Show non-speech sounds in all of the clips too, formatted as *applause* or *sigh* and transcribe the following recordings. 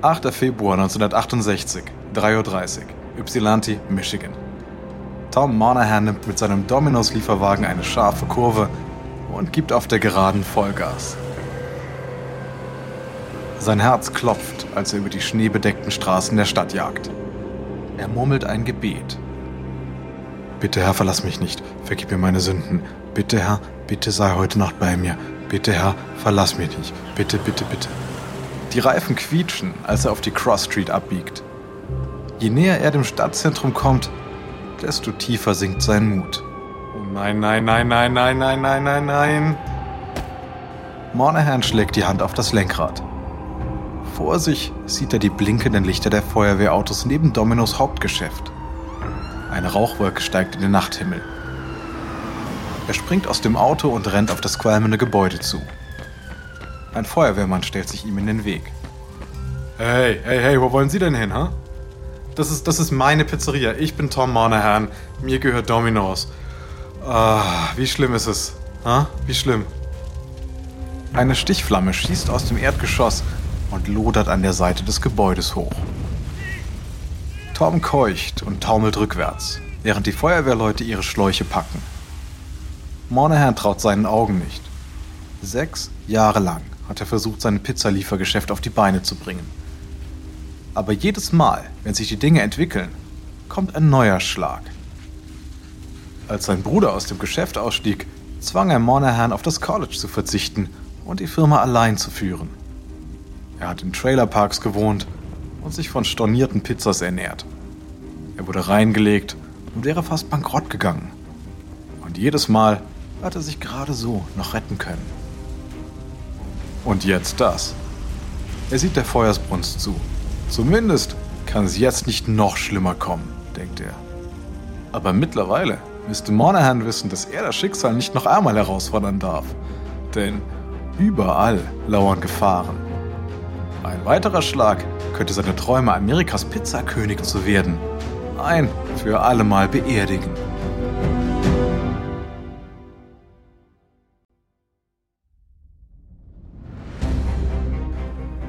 8. Februar 1968, 3.30 Uhr, Ypsilanti, Michigan. Tom Monahan nimmt mit seinem Dominos-Lieferwagen eine scharfe Kurve und gibt auf der Geraden Vollgas. Sein Herz klopft, als er über die schneebedeckten Straßen der Stadt jagt. Er murmelt ein Gebet. Bitte, Herr, verlass mich nicht. Vergib mir meine Sünden. Bitte, Herr, bitte sei heute Nacht bei mir. Bitte, Herr, verlass mich nicht. Bitte, bitte, bitte. Die Reifen quietschen, als er auf die Cross Street abbiegt. Je näher er dem Stadtzentrum kommt, desto tiefer sinkt sein Mut. Oh nein, nein, nein, nein, nein, nein, nein, nein, nein. Monahan schlägt die Hand auf das Lenkrad. Vor sich sieht er die blinkenden Lichter der Feuerwehrautos neben Dominos Hauptgeschäft. Eine Rauchwolke steigt in den Nachthimmel. Er springt aus dem Auto und rennt auf das qualmende Gebäude zu. Ein Feuerwehrmann stellt sich ihm in den Weg. Hey, hey, hey, wo wollen Sie denn hin, ha? Das ist, das ist meine Pizzeria. Ich bin Tom Monahan. Mir gehört Domino's. Ah, wie schlimm ist es? Ha? Wie schlimm? Eine Stichflamme schießt aus dem Erdgeschoss und lodert an der Seite des Gebäudes hoch. Tom keucht und taumelt rückwärts, während die Feuerwehrleute ihre Schläuche packen. Monahan traut seinen Augen nicht. Sechs Jahre lang hat er versucht, sein Pizzaliefergeschäft auf die Beine zu bringen. Aber jedes Mal, wenn sich die Dinge entwickeln, kommt ein neuer Schlag. Als sein Bruder aus dem Geschäft ausstieg, zwang er Monahan auf das College zu verzichten und die Firma allein zu führen. Er hat in Trailerparks gewohnt und sich von stornierten Pizzas ernährt. Er wurde reingelegt und wäre fast bankrott gegangen. Und jedes Mal hat er sich gerade so noch retten können. Und jetzt das. Er sieht der Feuersbrunst zu. Zumindest kann es jetzt nicht noch schlimmer kommen, denkt er. Aber mittlerweile müsste Monahan wissen, dass er das Schicksal nicht noch einmal herausfordern darf. Denn überall lauern Gefahren. Ein weiterer Schlag könnte seine Träume, Amerikas Pizzakönig zu werden, ein für allemal beerdigen.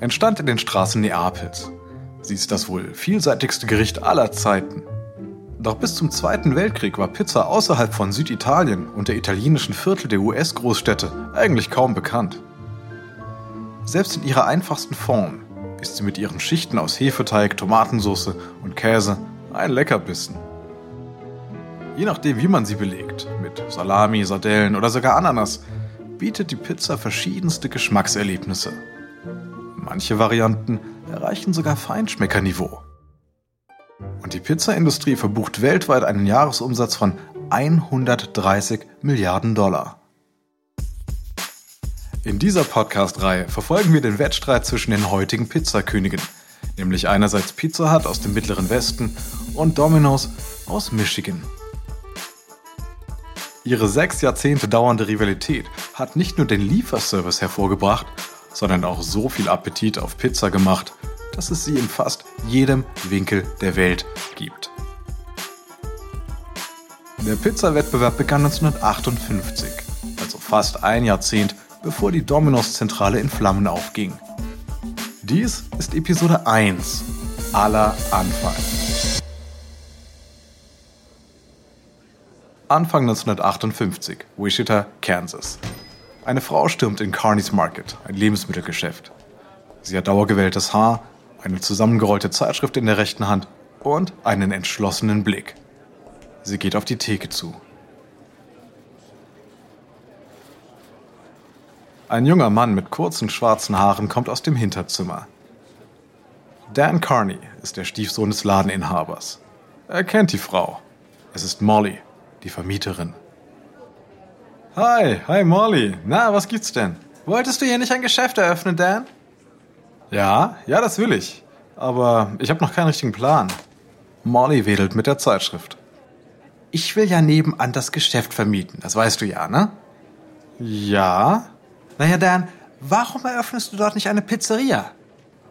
entstand in den Straßen Neapels. Sie ist das wohl vielseitigste Gericht aller Zeiten. Doch bis zum Zweiten Weltkrieg war Pizza außerhalb von Süditalien und der italienischen Viertel der US-Großstädte eigentlich kaum bekannt. Selbst in ihrer einfachsten Form ist sie mit ihren Schichten aus Hefeteig, Tomatensauce und Käse ein Leckerbissen. Je nachdem, wie man sie belegt, mit Salami, Sardellen oder sogar Ananas, bietet die Pizza verschiedenste Geschmackserlebnisse. Manche Varianten erreichen sogar Feinschmeckerniveau. Und die Pizzaindustrie verbucht weltweit einen Jahresumsatz von 130 Milliarden Dollar. In dieser Podcast-Reihe verfolgen wir den Wettstreit zwischen den heutigen Pizzakönigen, nämlich einerseits Pizza Hut aus dem Mittleren Westen und Domino's aus Michigan. Ihre sechs Jahrzehnte dauernde Rivalität hat nicht nur den Lieferservice hervorgebracht, sondern auch so viel Appetit auf Pizza gemacht, dass es sie in fast jedem Winkel der Welt gibt. Der Pizzawettbewerb begann 1958, also fast ein Jahrzehnt bevor die Domino's-Zentrale in Flammen aufging. Dies ist Episode 1 aller Anfang. Anfang 1958, Wichita, Kansas. Eine Frau stürmt in Carney's Market, ein Lebensmittelgeschäft. Sie hat dauergewelltes Haar, eine zusammengerollte Zeitschrift in der rechten Hand und einen entschlossenen Blick. Sie geht auf die Theke zu. Ein junger Mann mit kurzen schwarzen Haaren kommt aus dem Hinterzimmer. Dan Carney ist der Stiefsohn des Ladeninhabers. Er kennt die Frau. Es ist Molly, die Vermieterin. Hi, hi Molly. Na, was gibt's denn? Wolltest du hier nicht ein Geschäft eröffnen, Dan? Ja, ja, das will ich. aber ich habe noch keinen richtigen Plan. Molly wedelt mit der Zeitschrift. Ich will ja nebenan das Geschäft vermieten, das weißt du ja, ne? Ja. Naja, Dan, warum eröffnest du dort nicht eine Pizzeria?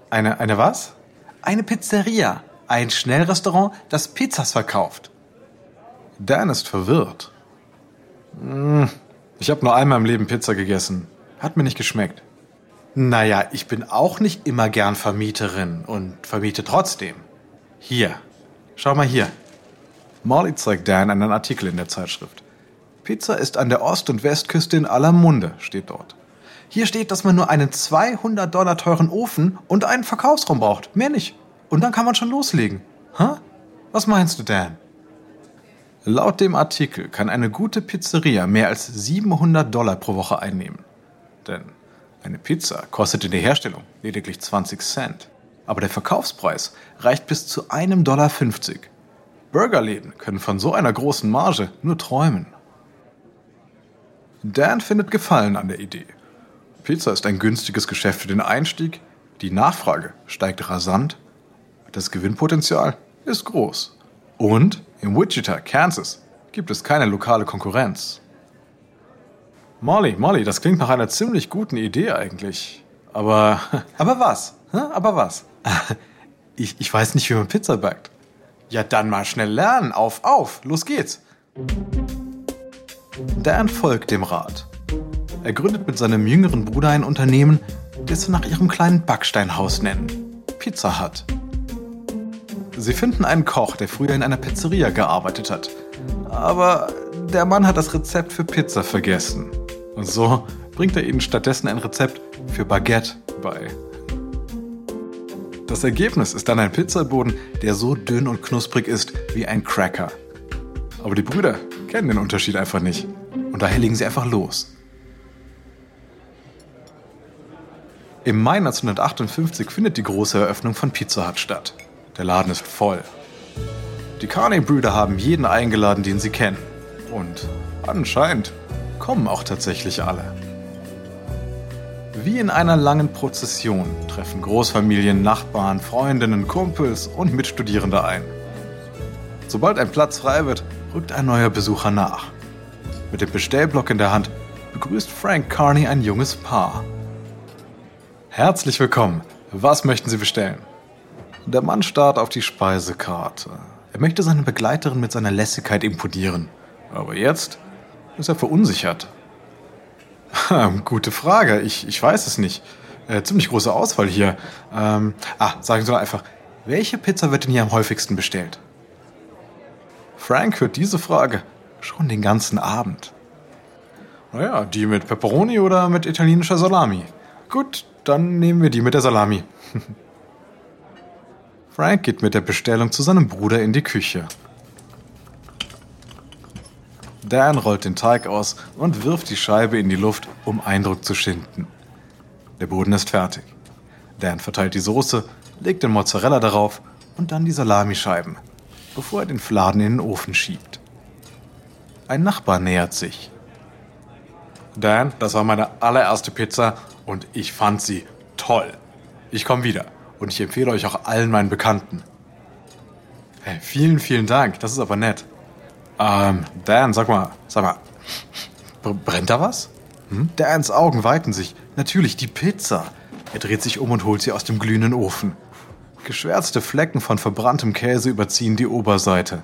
Eine, eine was? Eine Pizzeria. Ein Schnellrestaurant, das Pizzas verkauft. Dan ist verwirrt. Hm, ich habe nur einmal im Leben Pizza gegessen. Hat mir nicht geschmeckt. Naja, ich bin auch nicht immer gern Vermieterin und vermiete trotzdem. Hier, schau mal hier. Molly zeigt Dan einen Artikel in der Zeitschrift. Pizza ist an der Ost- und Westküste in aller Munde, steht dort. Hier steht, dass man nur einen 200 Dollar teuren Ofen und einen Verkaufsraum braucht. Mehr nicht. Und dann kann man schon loslegen. Hä? Was meinst du, Dan? Laut dem Artikel kann eine gute Pizzeria mehr als 700 Dollar pro Woche einnehmen. Denn eine Pizza kostet in der Herstellung lediglich 20 Cent. Aber der Verkaufspreis reicht bis zu einem Dollar 50. Burgerläden können von so einer großen Marge nur träumen. Dan findet Gefallen an der Idee. Pizza ist ein günstiges Geschäft für den Einstieg, die Nachfrage steigt rasant das Gewinnpotenzial ist groß. Und in Wichita, Kansas, gibt es keine lokale Konkurrenz. Molly, Molly, das klingt nach einer ziemlich guten Idee eigentlich. Aber. *laughs* Aber was? Aber was? *laughs* Ich, ich weiß nicht, wie man Pizza backt. Ja, dann mal schnell lernen. Auf, auf, los geht's. Dan folgt dem Rat. Er gründet mit seinem jüngeren Bruder ein Unternehmen, das sie nach ihrem kleinen Backsteinhaus nennen. Pizza Hut. Sie finden einen Koch, der früher in einer Pizzeria gearbeitet hat. Aber der Mann hat das Rezept für Pizza vergessen. Und so bringt er ihnen stattdessen ein Rezept für Baguette bei. Das Ergebnis ist dann ein Pizzaboden, der so dünn und knusprig ist wie ein Cracker. Aber die Brüder kennen den Unterschied einfach nicht. Und daher legen sie einfach los. Im Mai 1958 findet die große Eröffnung von Pizza Hut statt. Der Laden ist voll. Die Carney-Brüder haben jeden eingeladen, den sie kennen. Und anscheinend kommen auch tatsächlich alle. Wie in einer langen Prozession treffen Großfamilien, Nachbarn, Freundinnen, Kumpels und Mitstudierende ein. Sobald ein Platz frei wird, rückt ein neuer Besucher nach. Mit dem Bestellblock in der Hand begrüßt Frank Carney ein junges Paar. Herzlich willkommen. Was möchten Sie bestellen? Der Mann starrt auf die Speisekarte. Er möchte seine Begleiterin mit seiner Lässigkeit imponieren. Aber jetzt ist er verunsichert. Gute Frage. Ich, ich weiß es nicht. Äh, ziemlich große Auswahl hier. Ähm, ah, sagen Sie doch einfach, welche Pizza wird denn hier am häufigsten bestellt? Frank hört diese Frage schon den ganzen Abend. Naja, die mit Pepperoni oder mit italienischer Salami? Gut, dann nehmen wir die mit der Salami. *laughs* Frank geht mit der Bestellung zu seinem Bruder in die Küche. Dan rollt den Teig aus und wirft die Scheibe in die Luft, um Eindruck zu schinden. Der Boden ist fertig. Dan verteilt die Soße, legt den Mozzarella darauf und dann die Salamischeiben, bevor er den Fladen in den Ofen schiebt. Ein Nachbar nähert sich. Dan, das war meine allererste Pizza und ich fand sie toll. Ich komme wieder und ich empfehle euch auch allen meinen Bekannten. Hey, vielen, vielen Dank. Das ist aber nett. Ähm, Dan, sag mal, sag mal, brennt da was? Hm? Dans Augen weiten sich. Natürlich die Pizza. Er dreht sich um und holt sie aus dem glühenden Ofen. Geschwärzte Flecken von verbranntem Käse überziehen die Oberseite.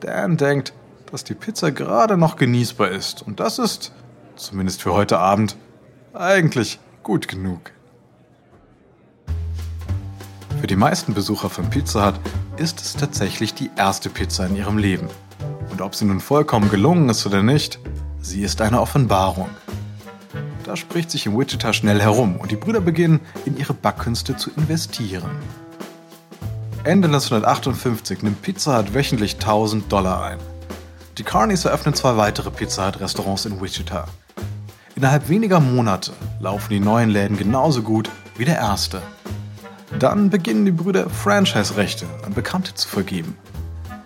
Dan denkt, dass die Pizza gerade noch genießbar ist. Und das ist, zumindest für heute Abend, eigentlich gut genug. Für die meisten Besucher von Pizza Hut ist es tatsächlich die erste Pizza in ihrem Leben. Und ob sie nun vollkommen gelungen ist oder nicht, sie ist eine Offenbarung. Da spricht sich in Wichita schnell herum und die Brüder beginnen, in ihre Backkünste zu investieren. Ende 1958 nimmt Pizza Hut wöchentlich 1000 Dollar ein. Die Carneys eröffnen zwei weitere Pizza Hut Restaurants in Wichita. Innerhalb weniger Monate laufen die neuen Läden genauso gut wie der erste. Dann beginnen die Brüder Franchise-Rechte an Bekannte zu vergeben.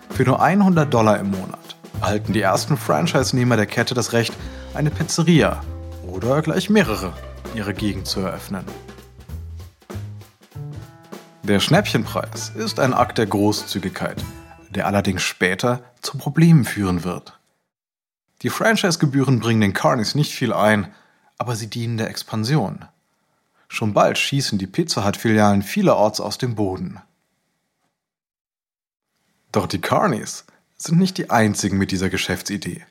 Für nur 100 Dollar im Monat erhalten die ersten Franchise-Nehmer der Kette das Recht, eine Pizzeria oder gleich mehrere in ihrer Gegend zu eröffnen. Der Schnäppchenpreis ist ein Akt der Großzügigkeit, der allerdings später zu Problemen führen wird. Die Franchise-Gebühren bringen den Carnies nicht viel ein, aber sie dienen der Expansion. Schon bald schießen die Pizza Hut-Filialen vielerorts aus dem Boden. Doch die Carnies sind nicht die einzigen mit dieser Geschäftsidee.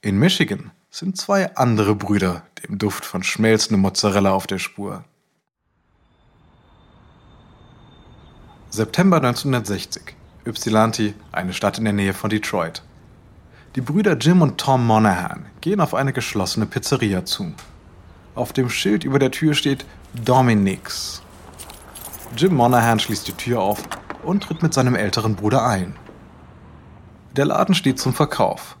In Michigan sind zwei andere Brüder dem Duft von schmelzendem Mozzarella auf der Spur. September 1960. Ypsilanti, eine Stadt in der Nähe von Detroit. Die Brüder Jim und Tom Monahan gehen auf eine geschlossene Pizzeria zu. Auf dem Schild über der Tür steht Dominic's. Jim Monahan schließt die Tür auf und tritt mit seinem älteren Bruder ein. Der Laden steht zum Verkauf.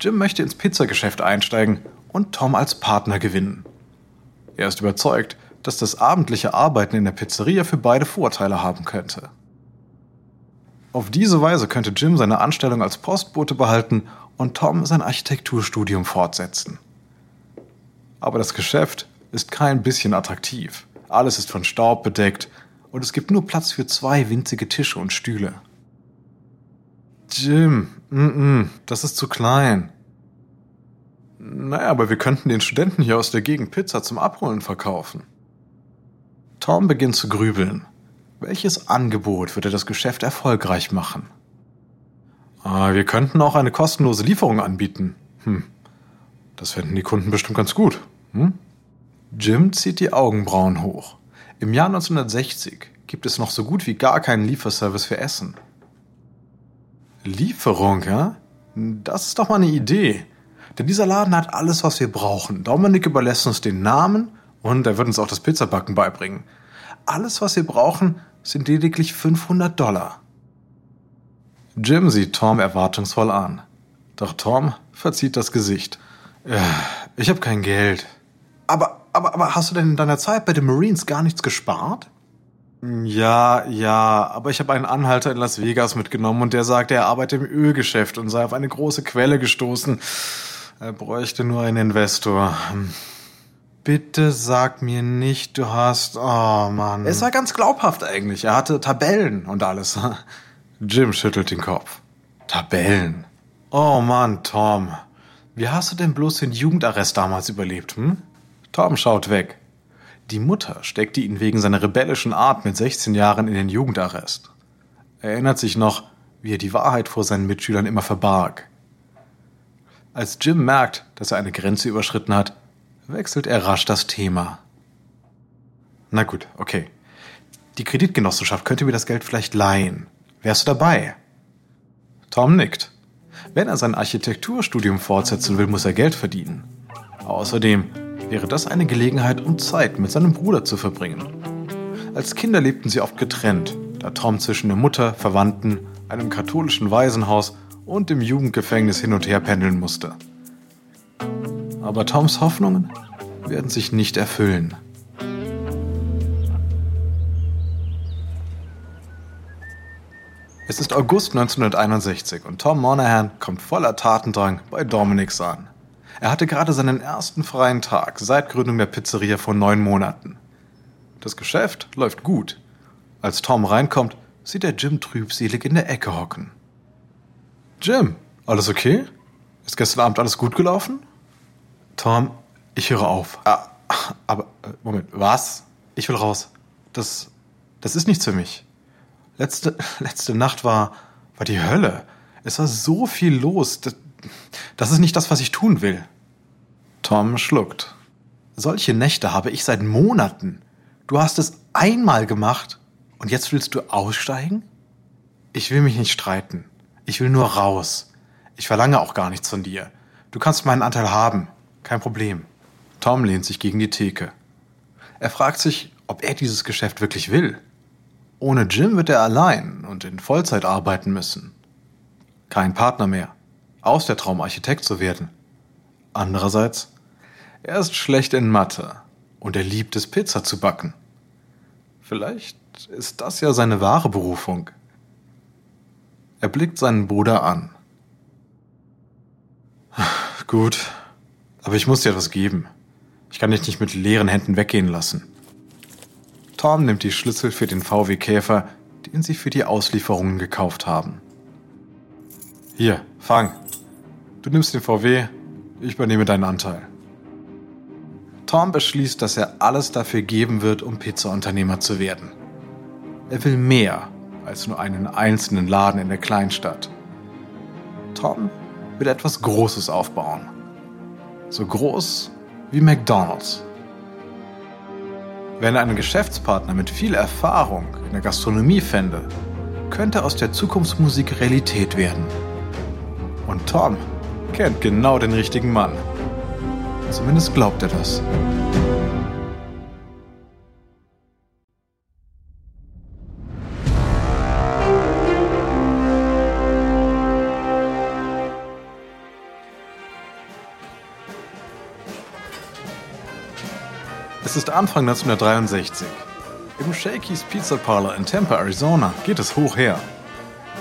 Jim möchte ins Pizzageschäft einsteigen und Tom als Partner gewinnen. Er ist überzeugt, dass das abendliche Arbeiten in der Pizzeria für beide Vorteile haben könnte. Auf diese Weise könnte Jim seine Anstellung als Postbote behalten und Tom sein Architekturstudium fortsetzen. Aber das Geschäft ist kein bisschen attraktiv. Alles ist von Staub bedeckt und es gibt nur Platz für zwei winzige Tische und Stühle. Jim, mm -mm, das ist zu klein. Naja, aber wir könnten den Studenten hier aus der Gegend Pizza zum Abholen verkaufen. Tom beginnt zu grübeln. Welches Angebot würde das Geschäft erfolgreich machen? Ah, wir könnten auch eine kostenlose Lieferung anbieten. Hm, das fänden die Kunden bestimmt ganz gut. Hm? Jim zieht die Augenbrauen hoch. Im Jahr 1960 gibt es noch so gut wie gar keinen Lieferservice für Essen. Lieferung, ja? Das ist doch mal eine Idee. Denn dieser Laden hat alles, was wir brauchen. Dominik überlässt uns den Namen und er wird uns auch das Pizzabacken beibringen. Alles, was wir brauchen, sind lediglich 500 Dollar. Jim sieht Tom erwartungsvoll an. Doch Tom verzieht das Gesicht. Äh, ich habe kein Geld. Aber, aber, aber hast du denn in deiner Zeit bei den Marines gar nichts gespart? Ja, ja, aber ich habe einen Anhalter in Las Vegas mitgenommen und der sagte, er arbeitet im Ölgeschäft und sei auf eine große Quelle gestoßen. Er bräuchte nur einen Investor. Bitte sag mir nicht, du hast. Oh Mann. Es war ganz glaubhaft eigentlich. Er hatte Tabellen und alles. Jim schüttelt den Kopf. Tabellen. Oh Mann, Tom. Wie hast du denn bloß den Jugendarrest damals überlebt, hm? Tom schaut weg. Die Mutter steckte ihn wegen seiner rebellischen Art mit 16 Jahren in den Jugendarrest. Er erinnert sich noch, wie er die Wahrheit vor seinen Mitschülern immer verbarg. Als Jim merkt, dass er eine Grenze überschritten hat, wechselt er rasch das Thema. Na gut, okay. Die Kreditgenossenschaft könnte mir das Geld vielleicht leihen. Wärst du dabei? Tom nickt. Wenn er sein Architekturstudium fortsetzen will, muss er Geld verdienen. Außerdem wäre das eine Gelegenheit, um Zeit mit seinem Bruder zu verbringen. Als Kinder lebten sie oft getrennt, da Tom zwischen der Mutter, Verwandten, einem katholischen Waisenhaus und dem Jugendgefängnis hin und her pendeln musste. Aber Toms Hoffnungen werden sich nicht erfüllen. Es ist August 1961 und Tom Monahan kommt voller Tatendrang bei Dominics an. Er hatte gerade seinen ersten freien Tag seit Gründung der Pizzeria vor neun Monaten. Das Geschäft läuft gut. Als Tom reinkommt, sieht er Jim trübselig in der Ecke hocken. Jim, alles okay? Ist gestern Abend alles gut gelaufen? Tom, ich höre auf. Ah, aber, äh, Moment, was? Ich will raus. Das, das ist nichts für mich. Letzte, letzte Nacht war, war die Hölle. Es war so viel los. Das, das ist nicht das, was ich tun will. Tom schluckt. Solche Nächte habe ich seit Monaten. Du hast es einmal gemacht und jetzt willst du aussteigen? Ich will mich nicht streiten. Ich will nur raus. Ich verlange auch gar nichts von dir. Du kannst meinen Anteil haben. Kein Problem. Tom lehnt sich gegen die Theke. Er fragt sich, ob er dieses Geschäft wirklich will. Ohne Jim wird er allein und in Vollzeit arbeiten müssen. Kein Partner mehr. Aus der Traum Architekt zu werden. Andererseits, er ist schlecht in Mathe und er liebt es, Pizza zu backen. Vielleicht ist das ja seine wahre Berufung. Er blickt seinen Bruder an. Gut, aber ich muss dir etwas geben. Ich kann dich nicht mit leeren Händen weggehen lassen. Tom nimmt die Schlüssel für den VW Käfer, den sie für die Auslieferungen gekauft haben. Hier, fang. Du nimmst den VW, ich übernehme deinen Anteil. Tom beschließt, dass er alles dafür geben wird, um Pizzaunternehmer zu werden. Er will mehr als nur einen einzelnen Laden in der Kleinstadt. Tom will etwas Großes aufbauen. So groß wie McDonald's. Wenn er einen Geschäftspartner mit viel Erfahrung in der Gastronomie fände, könnte aus der Zukunftsmusik Realität werden. Und Tom kennt genau den richtigen Mann. Zumindest glaubt er das. Anfang 1963. Im Shakey's Pizza Parlor in Tampa, Arizona geht es hoch her.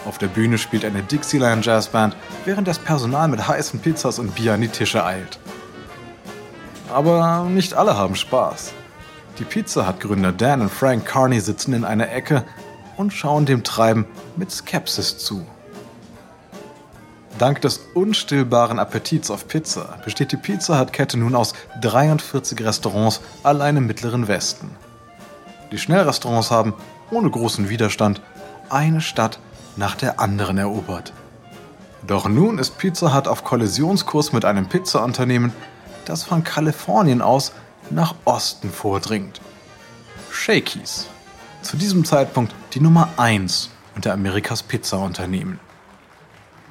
Auf der Bühne spielt eine Dixieland Jazzband, während das Personal mit heißen Pizzas und Bier an die Tische eilt. Aber nicht alle haben Spaß. Die Pizza Hut Gründer Dan und Frank Carney sitzen in einer Ecke und schauen dem Treiben mit Skepsis zu. Dank des unstillbaren Appetits auf Pizza besteht die Pizza Hut-Kette nun aus 43 Restaurants allein im Mittleren Westen. Die Schnellrestaurants haben, ohne großen Widerstand, eine Stadt nach der anderen erobert. Doch nun ist Pizza Hut auf Kollisionskurs mit einem Pizzaunternehmen, das von Kalifornien aus nach Osten vordringt. Shakey's. Zu diesem Zeitpunkt die Nummer 1 unter Amerikas Pizzaunternehmen.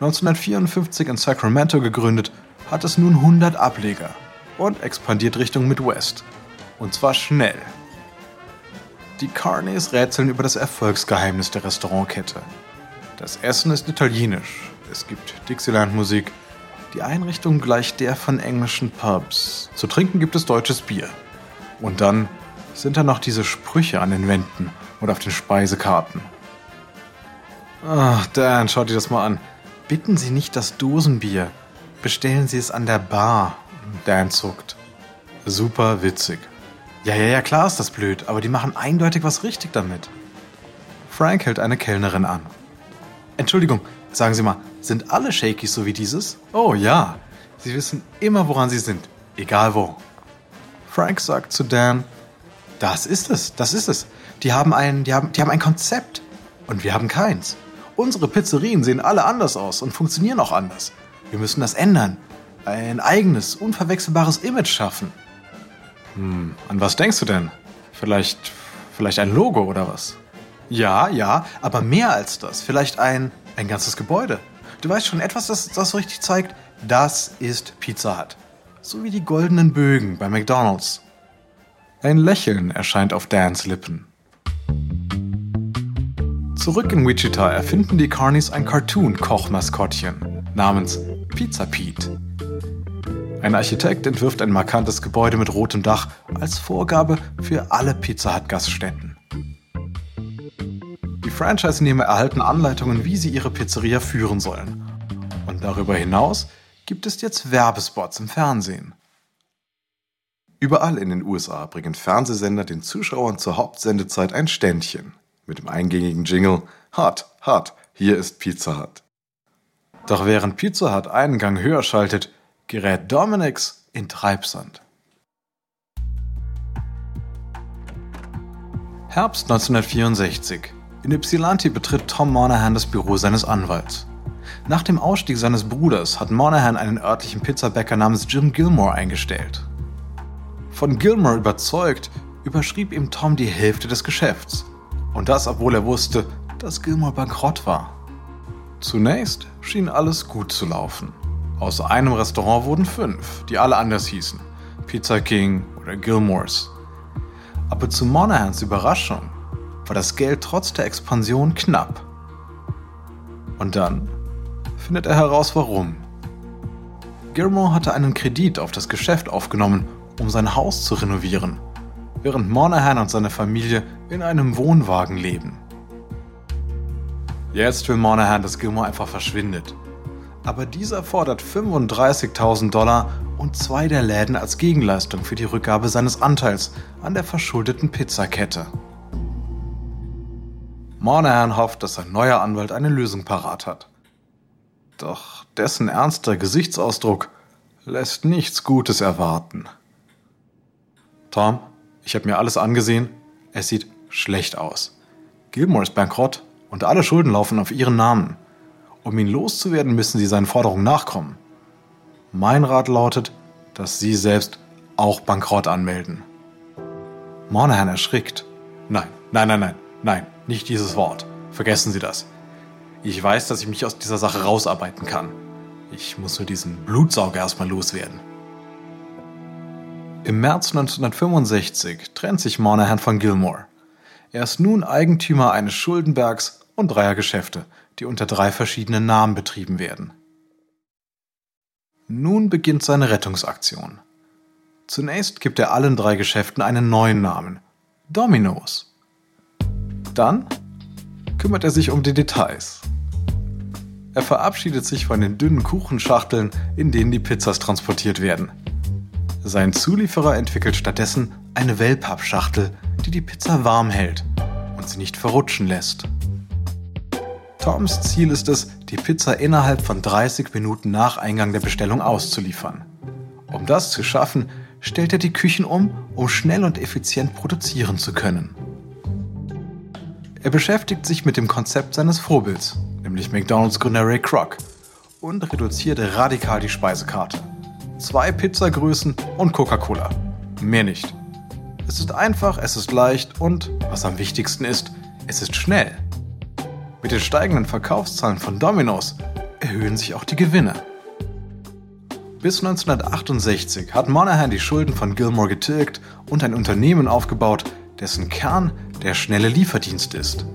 1954 in Sacramento gegründet, hat es nun 100 Ableger und expandiert Richtung Midwest. Und zwar schnell. Die Carneys rätseln über das Erfolgsgeheimnis der Restaurantkette. Das Essen ist italienisch, es gibt Dixieland-Musik, die Einrichtung gleicht der von englischen Pubs. Zu trinken gibt es deutsches Bier. Und dann sind da noch diese Sprüche an den Wänden und auf den Speisekarten. Ach, Dan, schaut dir das mal an. Bitten Sie nicht das Dosenbier. Bestellen Sie es an der Bar. Dan zuckt. Super witzig. Ja, ja, ja, klar ist das blöd, aber die machen eindeutig was richtig damit. Frank hält eine Kellnerin an. Entschuldigung, sagen Sie mal, sind alle Shakies so wie dieses? Oh ja, Sie wissen immer, woran Sie sind, egal wo. Frank sagt zu Dan, das ist es, das ist es. Die haben ein, die haben, die haben ein Konzept und wir haben keins. Unsere Pizzerien sehen alle anders aus und funktionieren auch anders. Wir müssen das ändern. Ein eigenes, unverwechselbares Image schaffen. Hm, an was denkst du denn? Vielleicht, vielleicht ein Logo oder was? Ja, ja, aber mehr als das. Vielleicht ein, ein ganzes Gebäude. Du weißt schon, etwas, das, das so richtig zeigt, das ist Pizza Hut. So wie die goldenen Bögen bei McDonald's. Ein Lächeln erscheint auf Dans Lippen. Zurück in Wichita erfinden die Carnies ein Cartoon-Kochmaskottchen namens Pizza Pete. Ein Architekt entwirft ein markantes Gebäude mit rotem Dach als Vorgabe für alle Pizza Hut Gaststätten. Die Franchise-Nehmer erhalten Anleitungen, wie sie ihre Pizzeria führen sollen. Und darüber hinaus gibt es jetzt Werbespots im Fernsehen. Überall in den USA bringen Fernsehsender den Zuschauern zur Hauptsendezeit ein Ständchen mit dem eingängigen Jingle Hot, hot, hier ist Pizza Hut. Doch während Pizza Hut einen Gang höher schaltet, gerät Dominics in Treibsand. Herbst 1964. In Ypsilanti betritt Tom Monahan das Büro seines Anwalts. Nach dem Ausstieg seines Bruders hat Monahan einen örtlichen Pizzabäcker namens Jim Gilmore eingestellt. Von Gilmore überzeugt, überschrieb ihm Tom die Hälfte des Geschäfts. Und das, obwohl er wusste, dass Gilmore bankrott war. Zunächst schien alles gut zu laufen. Aus einem Restaurant wurden fünf, die alle anders hießen. Pizza King oder Gilmores. Aber zu Monahans Überraschung war das Geld trotz der Expansion knapp. Und dann findet er heraus, warum. Gilmore hatte einen Kredit auf das Geschäft aufgenommen, um sein Haus zu renovieren während Monahan und seine Familie in einem Wohnwagen leben. Jetzt will Monahan, dass Gilmore einfach verschwindet. Aber dieser fordert 35.000 Dollar und zwei der Läden als Gegenleistung für die Rückgabe seines Anteils an der verschuldeten Pizzakette. Monahan hofft, dass sein neuer Anwalt eine Lösung parat hat. Doch dessen ernster Gesichtsausdruck lässt nichts Gutes erwarten. Tom, ich habe mir alles angesehen. Es sieht schlecht aus. Gilmore ist bankrott und alle Schulden laufen auf ihren Namen. Um ihn loszuwerden, müssen sie seinen Forderungen nachkommen. Mein Rat lautet, dass Sie selbst auch Bankrott anmelden. Monahan erschrickt. Nein, nein, nein, nein, nein, nicht dieses Wort. Vergessen Sie das. Ich weiß, dass ich mich aus dieser Sache rausarbeiten kann. Ich muss nur diesen Blutsauger erstmal loswerden. Im März 1965 trennt sich Monahan von Gilmore. Er ist nun Eigentümer eines Schuldenbergs und dreier Geschäfte, die unter drei verschiedenen Namen betrieben werden. Nun beginnt seine Rettungsaktion. Zunächst gibt er allen drei Geschäften einen neuen Namen: Domino's. Dann kümmert er sich um die Details. Er verabschiedet sich von den dünnen Kuchenschachteln, in denen die Pizzas transportiert werden. Sein Zulieferer entwickelt stattdessen eine Wellpappschachtel, die die Pizza warm hält und sie nicht verrutschen lässt. Toms Ziel ist es, die Pizza innerhalb von 30 Minuten nach Eingang der Bestellung auszuliefern. Um das zu schaffen, stellt er die Küchen um, um schnell und effizient produzieren zu können. Er beschäftigt sich mit dem Konzept seines Vorbilds, nämlich McDonald's Gründer Ray Kroc, und reduziert radikal die Speisekarte. Zwei Pizzagrößen und Coca-Cola. Mehr nicht. Es ist einfach, es ist leicht und, was am wichtigsten ist, es ist schnell. Mit den steigenden Verkaufszahlen von Domino's erhöhen sich auch die Gewinne. Bis 1968 hat Monahan die Schulden von Gilmore getilgt und ein Unternehmen aufgebaut, dessen Kern der schnelle Lieferdienst ist.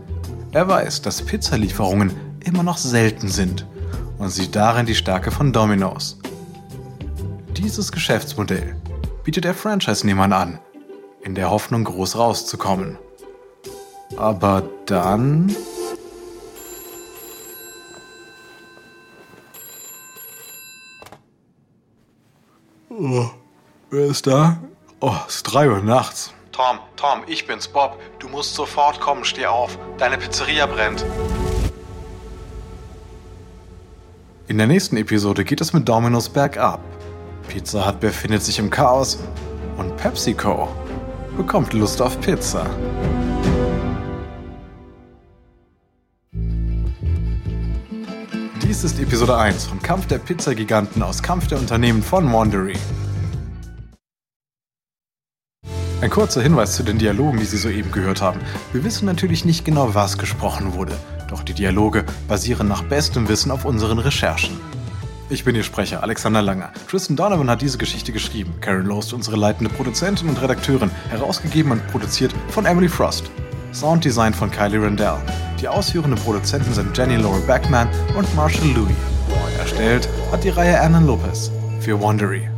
Er weiß, dass Pizzalieferungen immer noch selten sind und sieht darin die Stärke von Domino's. Dieses Geschäftsmodell bietet er Franchise-Nehmern an, in der Hoffnung, groß rauszukommen. Aber dann Oh, wer ist da? Oh, es ist 3 Uhr nachts. Tom, Tom, ich bin's, Bob. Du musst sofort kommen, steh auf. Deine Pizzeria brennt. In der nächsten Episode geht es mit Domino's bergab. Pizza Hut befindet sich im Chaos und PepsiCo bekommt Lust auf Pizza. Dies ist Episode 1 von Kampf der Pizzagiganten aus Kampf der Unternehmen von Wandery. Ein kurzer Hinweis zu den Dialogen, die Sie soeben gehört haben. Wir wissen natürlich nicht genau, was gesprochen wurde, doch die Dialoge basieren nach bestem Wissen auf unseren Recherchen. Ich bin Ihr Sprecher, Alexander Langer. Tristan Donovan hat diese Geschichte geschrieben. Karen Lowe ist unsere leitende Produzentin und Redakteurin, herausgegeben und produziert von Emily Frost. Sounddesign von Kylie Rendell. Die ausführenden Produzenten sind Jenny Laura Beckman und Marshall Louis. Erstellt hat die Reihe Annan Lopez für Wandery.